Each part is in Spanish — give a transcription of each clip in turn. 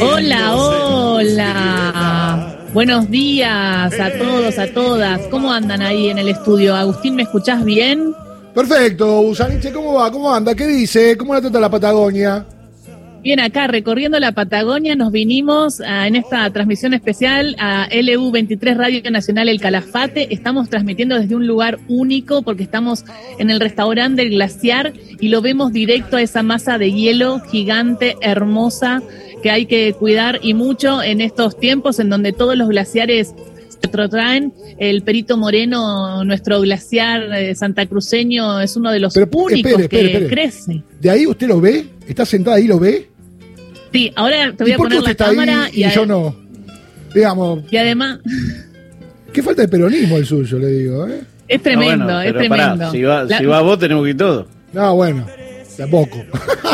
Hola, hola. Buenos días a todos, a todas. ¿Cómo andan ahí en el estudio? Agustín, ¿me escuchás bien? Perfecto, Usaniche, ¿cómo va? ¿Cómo anda? ¿Qué dice? ¿Cómo la trata la Patagonia? Bien, acá recorriendo la Patagonia nos vinimos en esta transmisión especial a LU23 Radio Nacional El Calafate. Estamos transmitiendo desde un lugar único porque estamos en el restaurante del Glaciar y lo vemos directo a esa masa de hielo gigante, hermosa, que hay que cuidar y mucho en estos tiempos en donde todos los glaciares se traen. El Perito Moreno, nuestro glaciar eh, santacruceño, es uno de los Pero, únicos espere, espere, que espere. crece. ¿De ahí usted lo ve? ¿Está sentada ahí y lo ve? Sí, ahora te voy ¿Y a por qué poner usted la está cámara ahí y, ade- yo no? Digamos, y además qué falta de peronismo el suyo, le digo, ¿eh? es tremendo, Ah, bueno, es pará, tremendo. si va, La- si va vos, tenemos que ir todos. No, bueno, tampoco.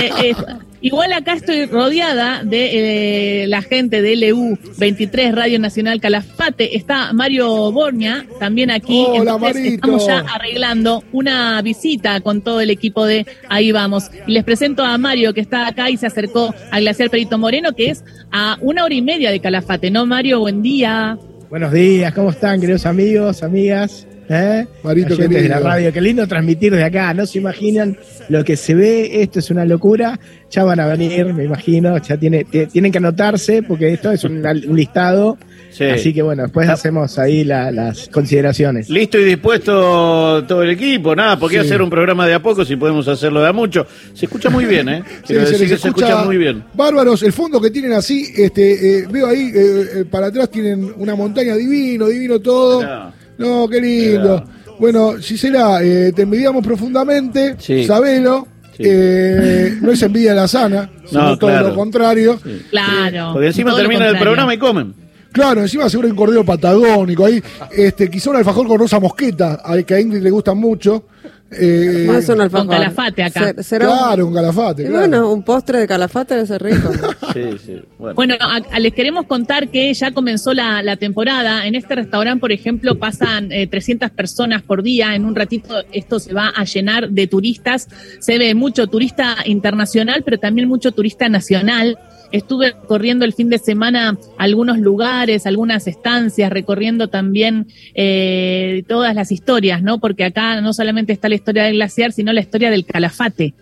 eh, eh, igual acá estoy rodeada de eh, la gente de LU 23 Radio Nacional Calafate. Está Mario Borña también aquí. Hola, Entonces, Marito. estamos ya arreglando una visita con todo el equipo de Ahí Vamos. Y les presento a Mario que está acá y se acercó al Glaciar Perito Moreno, que es a una hora y media de Calafate. ¿No, Mario? Buen día. Buenos días, ¿cómo están, queridos amigos, amigas? ¿Eh? Marito, Oyentes de la radio, qué lindo transmitir de acá, no se imaginan lo que se ve, esto es una locura, ya van a venir, me imagino, ya tiene, tienen que anotarse porque esto es un, un listado, Sí. así que bueno, después Ah. hacemos ahí la- las consideraciones. Listo y dispuesto todo el equipo, nada, ¿por qué Sí. hacer un programa de a poco si podemos hacerlo de a mucho? Se escucha muy bien, ¿eh? Sí, se decir les que se escucha muy bien. Bárbaros, el fondo que tienen así, este, eh, veo ahí, eh, eh, para atrás tienen una montaña divino, divino todo. Mirá. No, qué lindo. Bueno, Gisela, eh, te envidiamos profundamente, Sí. sabelo. Sí. Eh, no es envidia la sana, sino No, todo claro. lo contrario. Claro. Porque encima termina el programa y comen. Claro, encima seguro un cordero patagónico ahí, este, quizá un alfajor con rosa mosqueta, al que a Ingrid le gusta mucho. Eh, es un alfajor. Con calafate acá. Será claro, un calafate. y claro. bueno, un postre de calafate debe ser rico. Sí, sí. Bueno. Bueno, a- a- les queremos contar que ya comenzó la, la temporada. En este restaurante, por ejemplo, pasan eh, 300 personas por día. En un ratito esto se va a llenar de turistas. Se ve mucho turista internacional, pero también mucho turista nacional. Estuve recorriendo el fin de semana algunos lugares, algunas estancias, recorriendo también eh, todas las historias, ¿no? Porque acá no solamente está la historia del glaciar, sino la historia del calafate.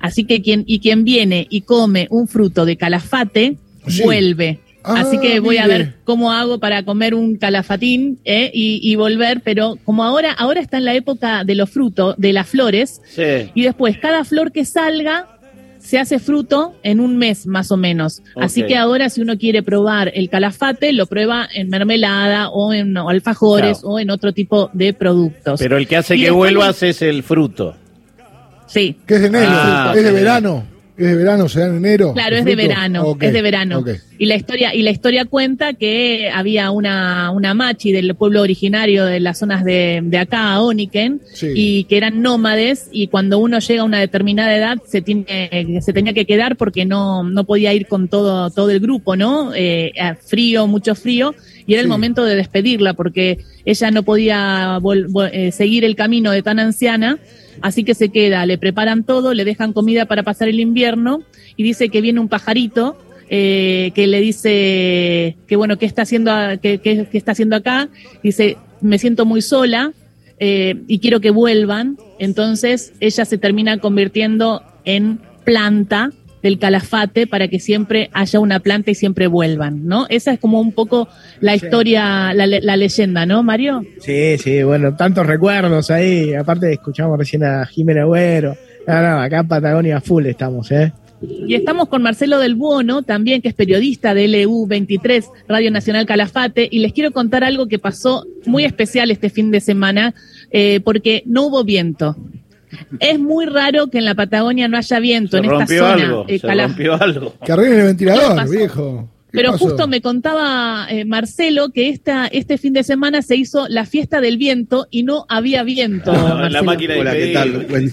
Así que quien, y quien viene y come un fruto de calafate, Sí. vuelve. Ah, Así que voy a ver cómo hago para comer un calafatín ¿eh? y, y volver, pero como ahora, ahora está en la época de los frutos, de las flores, Sí. y después cada flor que salga se hace fruto en un mes más o menos. Así que ahora si uno quiere probar el calafate, lo prueba en mermelada o en alfajores Claro. o en otro tipo de productos. Pero el que hace Y que vuelvas es el fruto. Sí. Que es de enero, Ah, es de verano. Es de verano, se da en enero. Claro, es de verano, es de verano. Y la historia y la historia cuenta que había una una machi del pueblo originario de las zonas de, de acá, Oniken, Sí. y que eran nómades y cuando uno llega a una determinada edad se tiene se tenía que quedar porque no no podía ir con todo todo el grupo, ¿no? Eh, frío, mucho frío y era el momento de despedirla porque ella no podía vol- vol- eh, seguir el camino de tan anciana. Así que se queda, le preparan todo, le dejan comida para pasar el invierno y dice que viene un pajarito eh, que le dice que bueno, ¿qué está haciendo, qué está haciendo acá? Dice, me siento muy sola eh, y quiero que vuelvan. Entonces ella se termina convirtiendo en planta del calafate para que siempre haya una planta y siempre vuelvan, ¿no? Esa es como un poco la Sí. historia, la, le- la leyenda, ¿no, Mario? Sí, sí, bueno, tantos recuerdos ahí, aparte escuchamos recién a Jimena Agüero, no, no, acá en Patagonia full estamos, ¿eh? Y estamos con Marcelo del Buono, también que es periodista de LU23, Radio Nacional Calafate, y les quiero contar algo que pasó muy especial este fin de semana, eh, porque no hubo viento. Es muy raro que en la Patagonia no haya viento Se en esta zona. algo. eh, Se Calaf- rompió algo. Que arreglen el ¿Qué ventilador, viejo. ¿Qué Pero pasó? justo me contaba eh, Marcelo que esta, este fin de semana se hizo la fiesta del viento y no había viento. la Marcelo. máquina de Hola, ¿qué tal? Buen,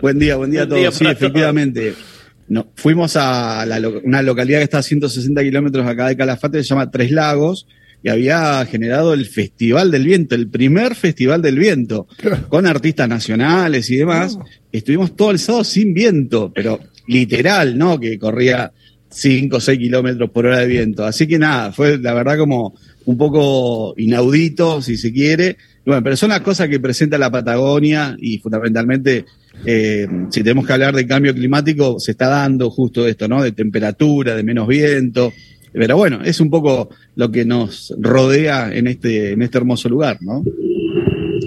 buen día, buen día a día todos. Sí, efectivamente. No, fuimos a la una localidad que está a 160 kilómetros acá de Calafate, se llama Tres Lagos, y había generado el Festival del Viento, el primer Festival del Viento, con artistas nacionales y demás. Estuvimos todo el sábado sin viento, pero literal, ¿no? Que corría 5 o 6 kilómetros por hora de viento. Así que nada, fue la verdad como un poco inaudito, si se quiere. Bueno, pero son las cosas que presenta la Patagonia y fundamentalmente, eh, si tenemos que hablar de cambio climático, se está dando justo esto, ¿no? De temperatura, de menos viento. Pero bueno, es un poco lo que nos rodea en este, en este hermoso lugar, ¿no?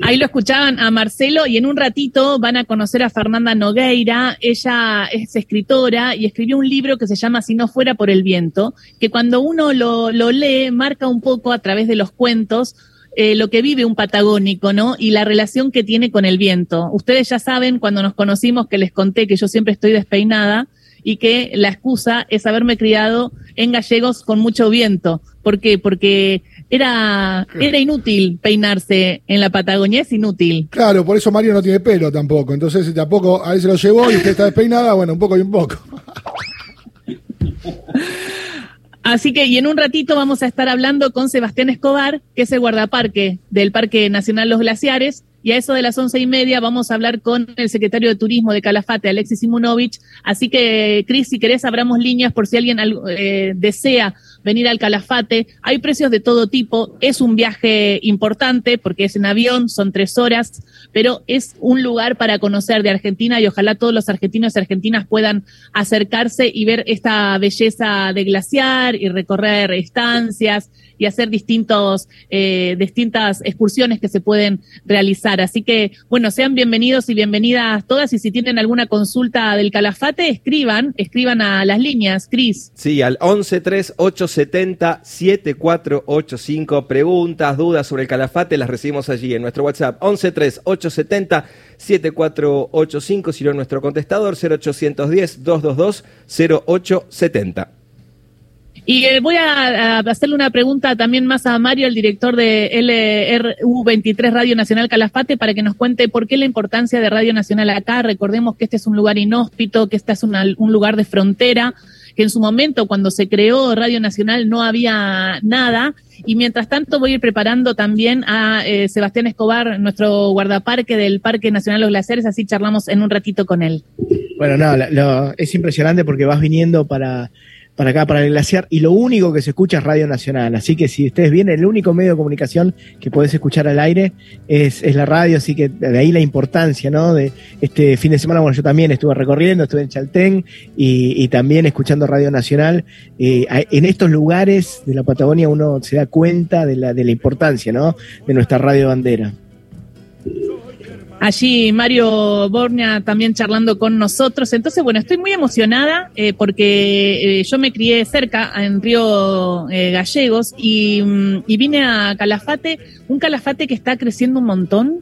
Ahí lo escuchaban a Marcelo y en un ratito van a conocer a Fernanda Nogueira. Ella es escritora y escribió un libro que se llama Si no fuera por el viento, que cuando uno lo, lo lee marca un poco a través de los cuentos eh, lo que vive un patagónico, ¿no? Y la relación que tiene con el viento. Ustedes ya saben, cuando nos conocimos, que les conté que yo siempre estoy despeinada y que la excusa es haberme criado en gallegos con mucho viento. ¿Por qué? Porque era, era inútil peinarse en la Patagonia, es inútil. Claro, por eso Mario no tiene pelo tampoco. Entonces, si tampoco a él se lo llevó y usted está despeinada, bueno, un poco y un poco. Así que, y en un ratito vamos a estar hablando con Sebastián Escobar, que es el guardaparque del Parque Nacional Los Glaciares, y a eso de las once y media vamos a hablar con el secretario de Turismo de Calafate, Alexis Simunovich. Así que, Cris, si querés, abramos líneas por si alguien eh, desea venir al Calafate. Hay precios de todo tipo. Es un viaje importante porque es en avión, son tres horas, pero es un lugar para conocer de Argentina y ojalá todos los argentinos y argentinas puedan acercarse y ver esta belleza de glaciar y recorrer estancias y hacer distintos, eh, distintas excursiones que se pueden realizar. Así que, bueno, sean bienvenidos y bienvenidas todas. Y si tienen alguna consulta del Calafate, escriban, escriban a las líneas, Cris. Sí, al 1138707485. Preguntas, dudas sobre el Calafate las recibimos allí en nuestro WhatsApp 1138707485, si no en nuestro contestador 0810 222 0870. Y eh, voy a, hacerle una pregunta también más a Mario, el director de LRU23 Radio Nacional Calafate, para que nos cuente por qué la importancia de Radio Nacional acá. Recordemos que este es un lugar inhóspito, que este es una, un lugar de frontera, que en su momento, cuando se creó Radio Nacional, no había nada. Y mientras tanto voy a ir preparando también a eh, Sebastián Escobar, nuestro guardaparque del Parque Nacional Los Glaciares, así charlamos en un ratito con él. Bueno, no, lo, lo, es impresionante porque vas viniendo para para acá, para el glaciar, y lo único que se escucha es Radio Nacional. Así que si ustedes vienen, el único medio de comunicación que podés escuchar al aire es, es la radio, así que de ahí la importancia, ¿no? De este fin de semana, bueno, yo también estuve recorriendo, estuve en Chaltén y, y también escuchando Radio Nacional. Eh, en estos lugares de la Patagonia uno se da cuenta de la, de la importancia, ¿no? De nuestra radio bandera. Allí Mario Bornia también charlando con nosotros. Entonces, bueno, estoy muy emocionada eh, porque eh, yo me crié cerca en Río eh, Gallegos y, mm, y, vine a Calafate, un Calafate que está creciendo un montón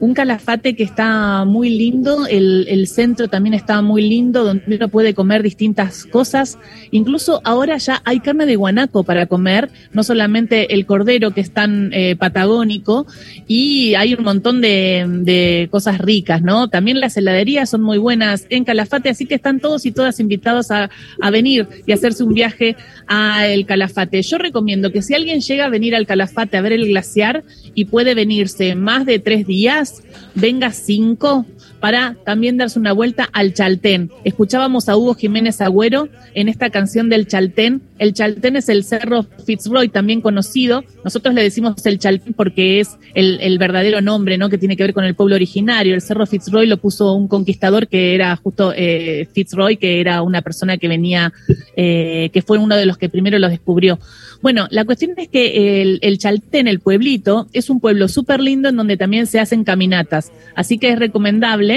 un calafate que está muy lindo, el, centro también está muy lindo, donde uno puede comer distintas cosas. Incluso ahora ya hay carne de guanaco para comer, no solamente el cordero que es tan eh, patagónico, y hay un montón de, cosas ricas, ¿no? También las heladerías son muy buenas en Calafate, así que están todos y todas invitados a, a venir y hacerse un viaje a el Calafate. Yo recomiendo que si alguien llega a venir al Calafate a ver el glaciar y puede venirse más de tres días, venga cinco para también darse una vuelta al Chaltén. Escuchábamos a Hugo Jiménez Agüero en esta canción del Chaltén. El Chaltén es el cerro Fitzroy, también conocido. Nosotros le decimos el Chaltén porque es el, verdadero nombre, ¿no? Que tiene que ver con el pueblo originario. El cerro Fitzroy lo puso un conquistador que era justo eh, Fitzroy, que era una persona que venía, eh, que fue uno de los que primero lo descubrió. Bueno, la cuestión es que el, el Chaltén, el pueblito, es un pueblo súper lindo en donde también se hacen caminatas. Así que es recomendable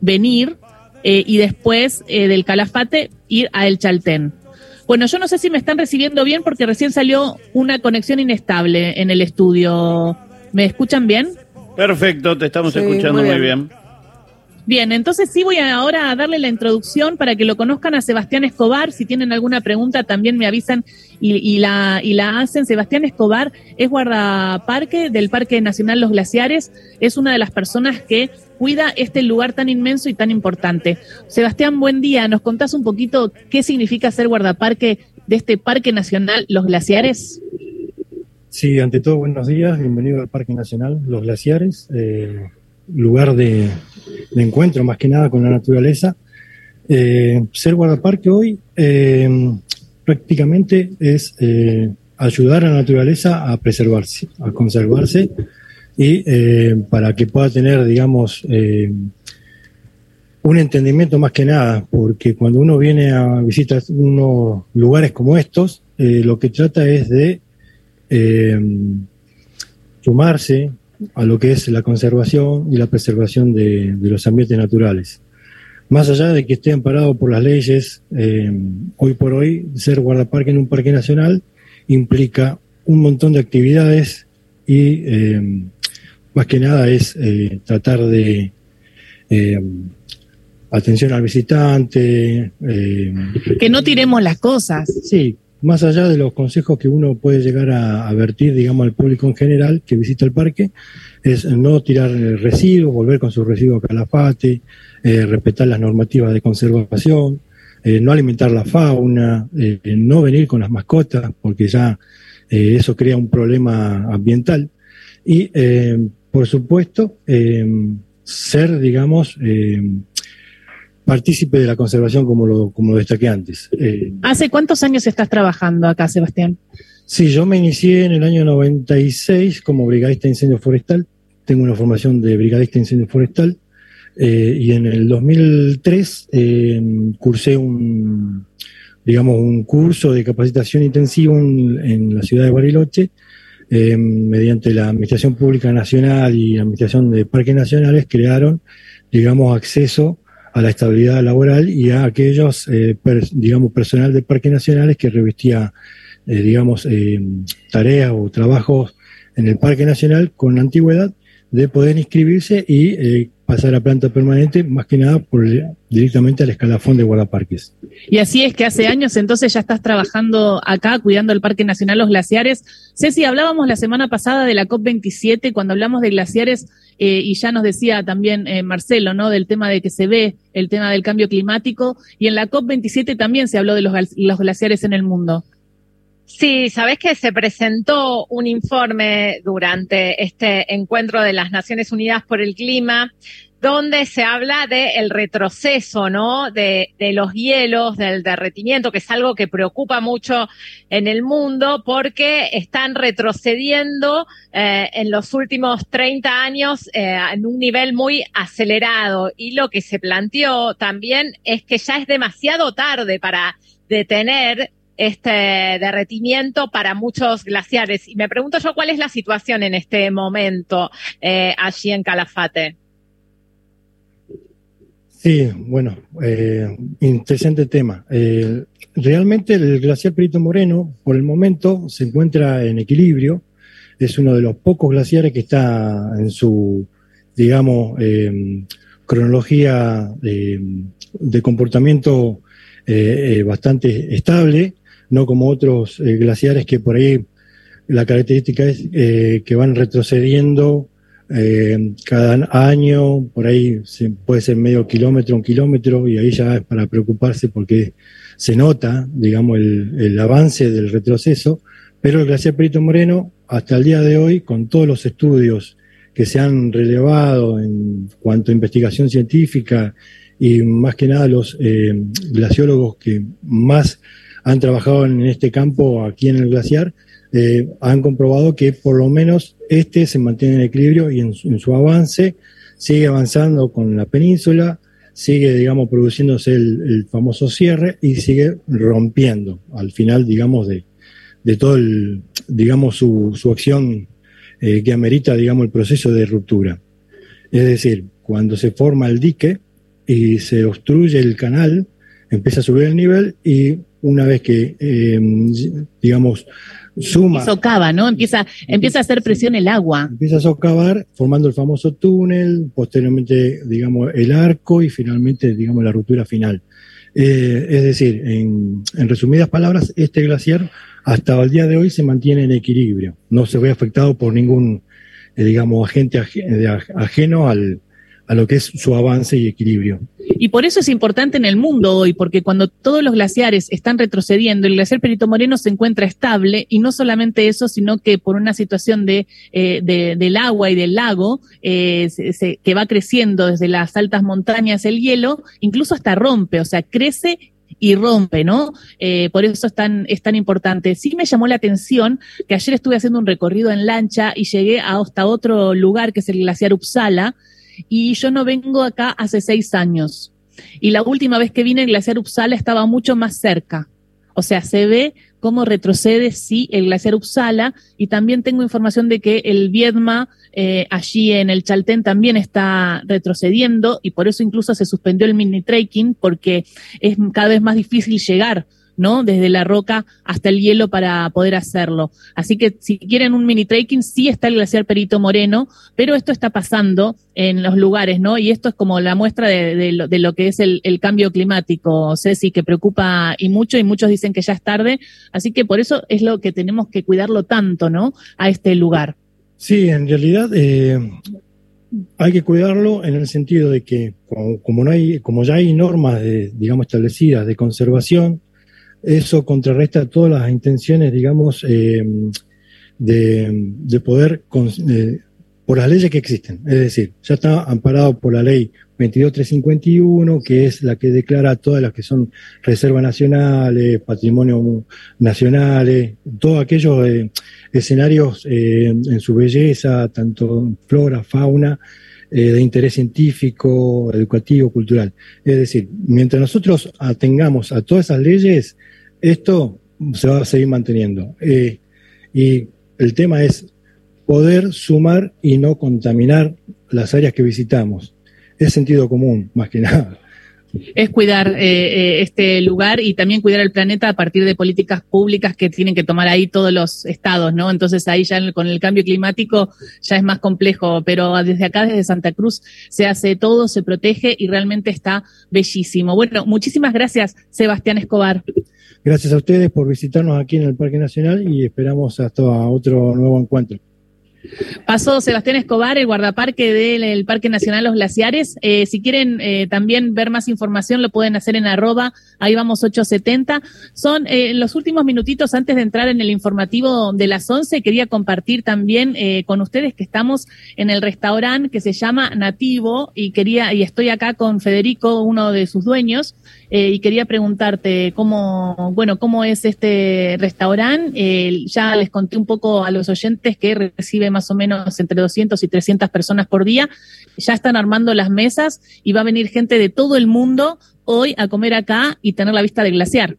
venir eh, y después eh, del Calafate ir a El Chaltén. Bueno, yo no sé si me están recibiendo bien porque recién salió una conexión inestable en el estudio. ¿Me escuchan bien? Perfecto, te estamos sí, escuchando muy bien. Muy bien. Bien, entonces sí voy ahora a darle la introducción para que lo conozcan a Sebastián Escobar. Si tienen alguna pregunta también me avisan y, y, la, y la hacen. Sebastián Escobar es guardaparque del Parque Nacional Los Glaciares. Es una de las personas que cuida este lugar tan inmenso y tan importante. Sebastián, buen día. ¿Nos contás un poquito qué significa ser guardaparque de este Parque Nacional Los Glaciares? Sí, ante todo, buenos días. Bienvenido al Parque Nacional Los Glaciares. Eh, lugar de, encuentro más que nada con la naturaleza. Eh, ser guardaparque hoy eh, prácticamente es eh, ayudar a la naturaleza a preservarse, a conservarse y para que pueda tener, digamos, un entendimiento más que nada, porque cuando uno viene a visitar unos lugares como estos, lo que trata es de sumarse a lo que es la conservación y la preservación de, de los ambientes naturales. Más allá de que esté amparado por las leyes, eh, hoy por hoy ser guardaparque en un parque nacional implica un montón de actividades y eh, más que nada es eh, tratar de atención al visitante. Que no tiremos las cosas. Sí, más allá de los consejos que uno puede llegar a advertir, digamos, al público en general que visita el parque, es no tirar residuos, volver con sus residuos a calafate, eh, respetar las normativas de conservación, eh, no alimentar la fauna, eh, no venir con las mascotas, porque ya eh, eso crea un problema ambiental. Y, por supuesto, ser, digamos, partícipe de la conservación como lo, como lo destaqué antes. Eh, ¿Hace cuántos años estás trabajando acá, Sebastián? Sí, yo me inicié en el año 96 como brigadista de incendio forestal. Tengo una formación de brigadista de incendio forestal. eh, y en el 2003 eh, cursé un, digamos, un curso de capacitación intensiva en, en la ciudad de Bariloche, eh, mediante la Administración Pública Nacional y la Administración de Parques Nacionales, crearon, digamos, acceso a la estabilidad laboral y a aquellos, eh, digamos, personal de parques nacionales que revestía eh, digamos, eh, tareas o trabajos en el Parque Nacional con antigüedad de poder inscribirse y pasar a planta permanente, más que nada por, directamente al escalafón de guardaparques. Y así es que hace años entonces ya estás trabajando acá cuidando el Parque Nacional Los Glaciares. Ceci, hablábamos la semana pasada de la COP27 cuando hablamos de glaciares eh, y ya nos decía también eh, Marcelo, ¿no? Del tema de que se ve el tema del cambio climático y en la COP27 también se habló de los, los glaciares en el mundo. Sí, sabes que se presentó un informe durante este encuentro de las Naciones Unidas por el Clima, donde se habla del retroceso, ¿no? De, de los hielos, del derretimiento, que es algo que preocupa mucho en el mundo porque están retrocediendo eh, en los últimos 30 años eh, en un nivel muy acelerado. Y lo que se planteó también es que ya es demasiado tarde para detener este derretimiento para muchos glaciares. Y me pregunto yo cuál es la situación en este momento eh, allí en Calafate. Sí, bueno, eh, interesante tema. Eh, realmente el glaciar Perito Moreno, por el momento, se encuentra en equilibrio. Es uno de los pocos glaciares que está en su, digamos, eh, cronología de, de comportamiento eh, eh, bastante estable, no como otros glaciares que por ahí la característica es que van retrocediendo eh, cada año, por ahí se, puede ser medio kilómetro, un kilómetro, y ahí ya es para preocuparse porque se nota, digamos, el, avance del retroceso, pero el glaciar Perito Moreno, hasta el día de hoy, con todos los estudios que se han relevado en cuanto a investigación científica y más que nada los eh, glaciólogos que más han trabajado en este campo aquí en el glaciar, eh, han comprobado que por lo menos este se mantiene en equilibrio y en su, avance sigue avanzando con la península, sigue, digamos, produciéndose el, el famoso cierre y sigue rompiendo al final, digamos, de, de todo el, digamos, su, su acción eh, que amerita, digamos, el proceso de ruptura. Es decir, cuando se forma el dique y se obstruye el canal, empieza a subir el nivel y una vez que, eh, digamos, suma. Y socava, ¿no? Empieza, empieza a hacer presión el agua. Empieza a socavar, formando el famoso túnel, posteriormente, digamos, el arco y finalmente, digamos, la ruptura final. Eh, es decir, en, en, resumidas palabras, este glaciar hasta el día de hoy se mantiene en equilibrio. No se ve afectado por ningún, eh, digamos, agente ajeno al, a lo que es su avance y equilibrio. Y por eso es importante en el mundo hoy, porque cuando todos los glaciares están retrocediendo, el glaciar Perito Moreno se encuentra estable y no solamente eso, sino que por una situación de, eh, de del agua y del lago eh, se, que va creciendo desde las altas montañas el hielo, incluso hasta rompe, o sea, crece y rompe, ¿no? Eh, por eso es tan, es tan importante. Sí me llamó la atención que ayer estuve haciendo un recorrido en lancha y llegué hasta otro lugar que es el glaciar Uppsala y yo no vengo acá hace seis años. Y la última vez que vine el glaciar Uppsala estaba mucho más cerca. O sea, se ve cómo retrocede, sí, el glaciar Uppsala, y también tengo información de que el Viedma eh, allí en el Chaltén también está retrocediendo, y por eso incluso se suspendió el mini trekking, porque es cada vez más difícil llegar ¿no? Desde la roca hasta el hielo para poder hacerlo. Así que si quieren un mini trekking, sí está el glaciar Perito Moreno, pero esto está pasando en los lugares, ¿no? Y esto es como la muestra de, lo, que es el, cambio climático, Ceci, que preocupa y mucho, y muchos dicen que ya es tarde. Así que por eso es lo que tenemos que cuidarlo tanto, ¿no? A este lugar. Sí, en realidad eh, hay que cuidarlo en el sentido de que como, no hay, como ya hay normas, digamos, establecidas de conservación, eso contrarresta todas las intenciones, digamos, eh, de, poder, por las leyes que existen. Es decir, ya está amparado por la ley 22351, que es la que declara todas las que son reservas nacionales, patrimonio nacionales, todos aquellos eh, escenarios eh, en su belleza, tanto flora, fauna, de interés científico, educativo, cultural. Es decir, mientras nosotros atengamos a todas esas leyes, esto se va a seguir manteniendo. Eh, y el tema es poder sumar y no contaminar las áreas que visitamos. Es sentido común, más que nada es cuidar eh, eh, este lugar y también cuidar el planeta a partir de políticas públicas que tienen que tomar ahí todos los estados, ¿no? Entonces ahí ya con el cambio climático ya es más complejo, pero desde acá, desde Santa Cruz, se hace todo, se protege y realmente está bellísimo. Bueno, muchísimas gracias, Sebastián Escobar. Gracias a ustedes por visitarnos aquí en el Parque Nacional y esperamos hasta otro nuevo encuentro. Pasó Sebastián Escobar, el guardaparque del Parque Nacional Los Glaciares. Eh, si quieren eh, también ver más información, lo pueden hacer en arroba, ahí vamos 870. Son eh, los últimos minutitos antes de entrar en el informativo de las 11. Quería compartir también con ustedes que estamos en el restaurante que se llama Nativo y quería, y estoy acá con Federico, uno de sus dueños, y quería preguntarte cómo, bueno, cómo es este restaurante. ya les conté un poco a los oyentes que reciben más o menos entre 200 y 300 personas por día. Ya están armando las mesas y va a venir gente de todo el mundo hoy a comer acá y tener la vista del glaciar.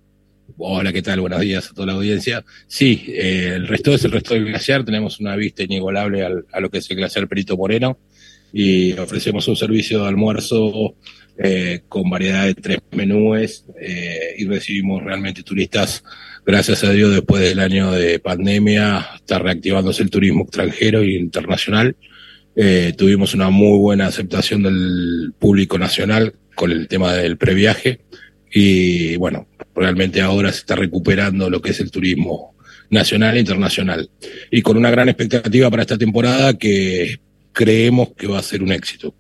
Hola, ¿qué tal? Buenos días a toda la audiencia. Sí, eh, el resto es el resto del glaciar. Tenemos una vista inigualable a lo que es el glaciar Perito Moreno y ofrecemos un servicio de almuerzo eh, con variedad de tres menúes eh, y recibimos realmente turistas gracias a Dios, después del año de pandemia, está reactivándose el turismo extranjero e internacional. Eh, tuvimos una muy buena aceptación del público nacional con el tema del previaje y bueno, realmente ahora se está recuperando lo que es el turismo nacional e internacional y con una gran expectativa para esta temporada que creemos que va a ser un éxito.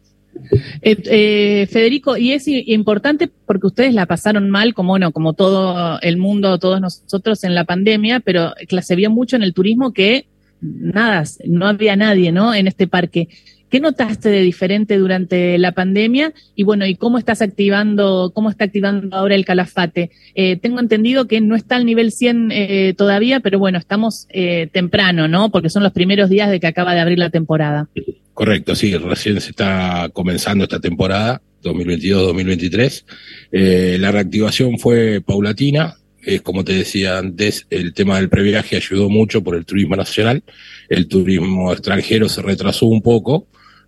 Eh, eh, Federico, y es importante porque ustedes la pasaron mal, como bueno, como todo el mundo, todos nosotros en la pandemia, pero se vio mucho en el turismo que nada, no había nadie, ¿no? En este parque. ¿Qué notaste de diferente durante la pandemia? Y bueno, ¿y cómo estás activando, cómo está activando ahora el calafate? Eh, tengo entendido que no está al nivel 100 eh, todavía, pero bueno, estamos eh, temprano, ¿no? Porque son los primeros días de que acaba de abrir la temporada. Correcto, sí, recién se está comenzando esta temporada, 2022-2023. la reactivación fue paulatina, es como te decía antes, el tema del previaje ayudó mucho por el turismo nacional, el turismo extranjero se retrasó un poco,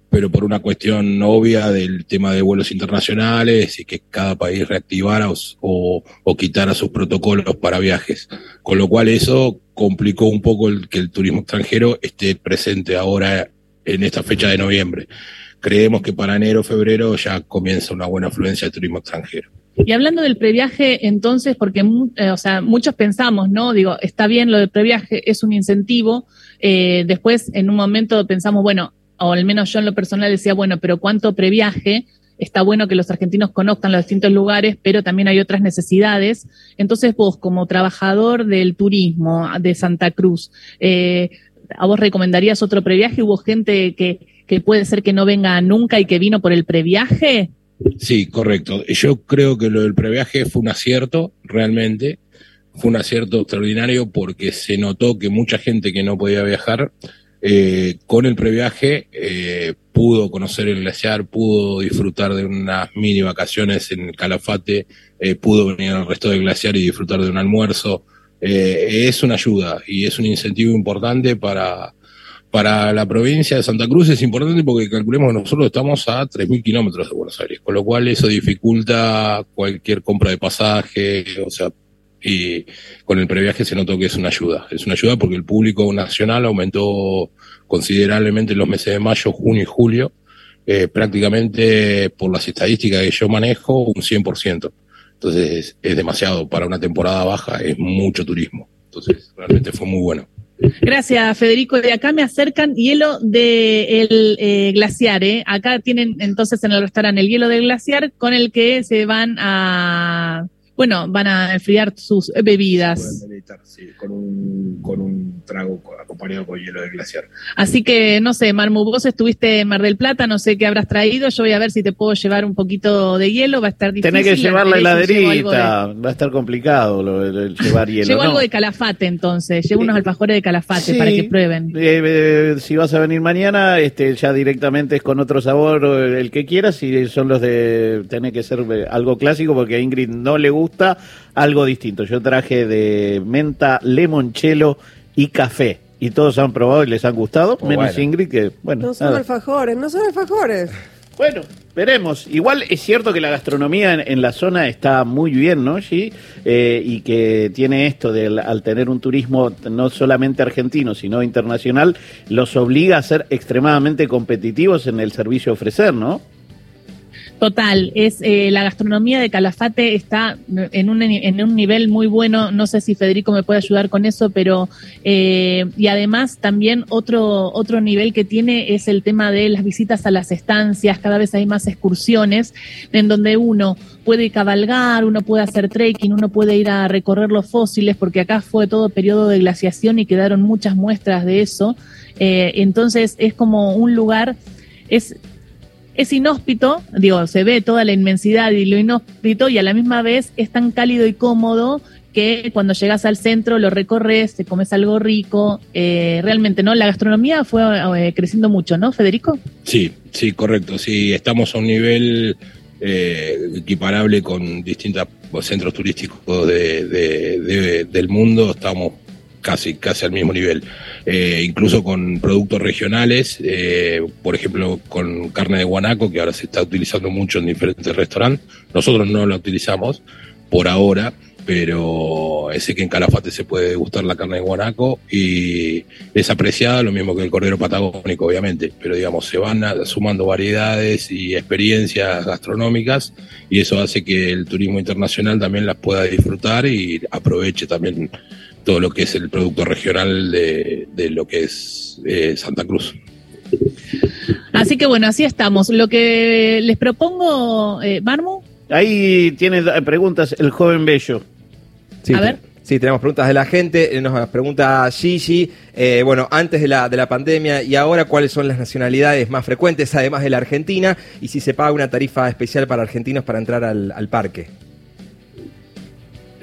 pero por una cuestión obvia del tema de vuelos internacionales y que cada país reactivara o, quitara sus protocolos para viajes. Con lo cual eso complicó un poco el, que el turismo extranjero esté presente ahora en esta fecha de noviembre. Creemos que para enero, febrero ya comienza una buena afluencia de turismo extranjero. Y hablando del previaje, entonces, porque eh, o sea, muchos pensamos, ¿no? Digo, está bien lo del previaje, es un incentivo. Eh, después, en un momento pensamos, bueno, o al menos yo en lo personal decía, bueno, pero ¿cuánto previaje? Está bueno que los argentinos conozcan los distintos lugares, pero también hay otras necesidades. Entonces vos, como trabajador del turismo de Santa Cruz, eh, ¿a vos recomendarías otro previaje? ¿Hubo gente que, que puede ser que no venga nunca y que vino por el previaje? Sí, correcto. Yo creo que lo del previaje fue un acierto, realmente. Fue un acierto extraordinario porque se notó que mucha gente que no podía viajar, eh, con el previaje eh, pudo conocer el glaciar, pudo disfrutar de unas mini vacaciones en Calafate, eh, pudo venir al resto del glaciar y disfrutar de un almuerzo. Eh, es una ayuda y es un incentivo importante para, para la provincia de Santa Cruz. Es importante porque calculemos que nosotros estamos a 3.000 kilómetros de Buenos Aires, con lo cual eso dificulta cualquier compra de pasaje, o sea, y con el previaje se notó que es una ayuda. Es una ayuda porque el público nacional aumentó considerablemente en los meses de mayo, junio y julio, eh, prácticamente por las estadísticas que yo manejo, un 100%. Entonces es, es demasiado para una temporada baja, es mucho turismo. Entonces realmente fue muy bueno. Gracias, Federico. De acá me acercan hielo del eh, glaciar. ¿eh? Acá tienen entonces en el restaurante el hielo del glaciar con el que se van a, bueno, van a enfriar sus bebidas. Sí, con, un, con un trago acompañado con hielo de glaciar. Así que, no sé, Marmu, vos estuviste en Mar del Plata, no sé qué habrás traído. Yo voy a ver si te puedo llevar un poquito de hielo, va a estar difícil. Tenés que llevar la a ver si llevo algo de- heladerita, va a estar complicado lo, lo- el llevar hielo. Llevo ¿no? algo de calafate entonces, llevo unos alfajores de calafate Sí. para que prueben. Eh, eh, si vas a venir mañana, este, ya directamente es con otro sabor el que quieras y son los de tener que ser eh, algo clásico porque a Ingrid no le gusta algo distinto. Yo traje de menta, limoncello y café y todos han probado y les han gustado, Oh, menos bueno. Ingrid que bueno. No son nada. alfajores, no son alfajores. Bueno, veremos. Igual es cierto que la gastronomía en, en la zona está muy bien, ¿no? Sí, Eh, y que tiene esto de al- al tener un turismo no solamente argentino, sino internacional, los obliga a ser extremadamente competitivos en el servicio a ofrecer, ¿no? Total, es eh, la gastronomía de Calafate está en un, en un nivel muy bueno. No sé si Federico me puede ayudar con eso, pero eh, y además también otro otro nivel que tiene es el tema de las visitas a las estancias. Cada vez hay más excursiones en donde uno puede cabalgar, uno puede hacer trekking, uno puede ir a recorrer los fósiles, porque acá fue todo periodo de glaciación y quedaron muchas muestras de eso. Eh, entonces es como un lugar es es inhóspito, digo, se ve toda la inmensidad y lo inhóspito y a la misma vez es tan cálido y cómodo que cuando llegas al centro lo recorres, te comes algo rico, eh, realmente, ¿no? La gastronomía fue eh, creciendo mucho, ¿no, Federico? Sí, sí, correcto. Sí, estamos a un nivel eh, equiparable con distintos centros turísticos de- de- de- del mundo. Estamos casi, casi al mismo nivel. Eh, incluso con productos regionales, eh, por ejemplo, con carne de guanaco, que ahora se está utilizando mucho en diferentes restaurantes. Nosotros no la utilizamos por ahora, pero sé que en Calafate se puede degustar la carne de guanaco y es apreciada, lo mismo que el cordero patagónico, obviamente, pero digamos, se van sumando variedades y experiencias gastronómicas y eso hace que el turismo internacional también las pueda disfrutar y aproveche también todo lo que es el producto regional de, de lo que es eh, Santa Cruz. Así que bueno, así estamos. Lo que les propongo, eh, Marmu, Ahí tiene preguntas el joven bello. Sí, A ver. Sí, tenemos preguntas de la gente. Eh, Nos pregunta Gigi, eh, bueno, antes de la, de la pandemia y ahora, ¿cuáles son las nacionalidades más frecuentes, además de la Argentina? Y si se paga una tarifa especial para argentinos para entrar al, al parque.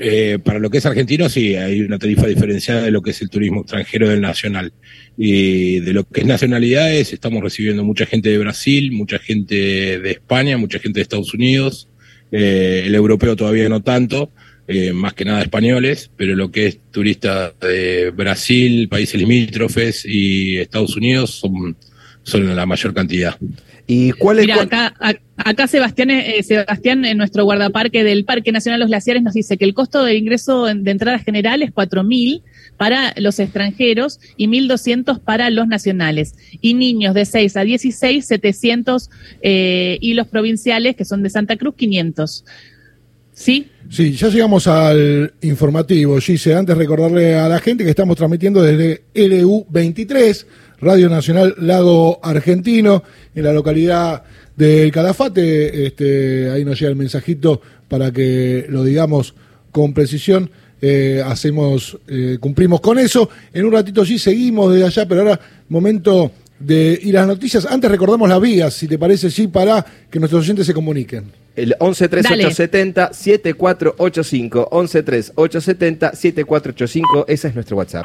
Eh, para lo que es argentino, sí, hay una tarifa diferenciada de lo que es el turismo extranjero del nacional. Y de lo que es nacionalidades, estamos recibiendo mucha gente de Brasil, mucha gente de España, mucha gente de Estados Unidos. Eh, el europeo todavía no tanto, eh, más que nada españoles, pero lo que es turista de Brasil, países limítrofes y Estados Unidos son, son la mayor cantidad. ¿Y cuál es? Mira, cuál- acá, acá Sebastián, eh, Sebastián, en nuestro guardaparque del Parque Nacional Los Glaciares, nos dice que el costo de ingreso de entrada general es 4.000 para los extranjeros y 1.200 para los nacionales. Y niños de 6 a 16, 700 eh, y los provinciales, que son de Santa Cruz, 500. ¿Sí? Sí, ya llegamos al informativo, Gise. Antes recordarle a la gente que estamos transmitiendo desde LU23, Radio Nacional Lago Argentino, en la localidad del Calafate. Este, ahí nos llega el mensajito para que lo digamos con precisión. Eh, hacemos, eh, cumplimos con eso. En un ratito sí seguimos desde allá, pero ahora momento de, y las noticias. Antes recordamos las vías, si te parece, sí, para que nuestros oyentes se comuniquen. El 113870 7485 113870 7485 ese es nuestro WhatsApp.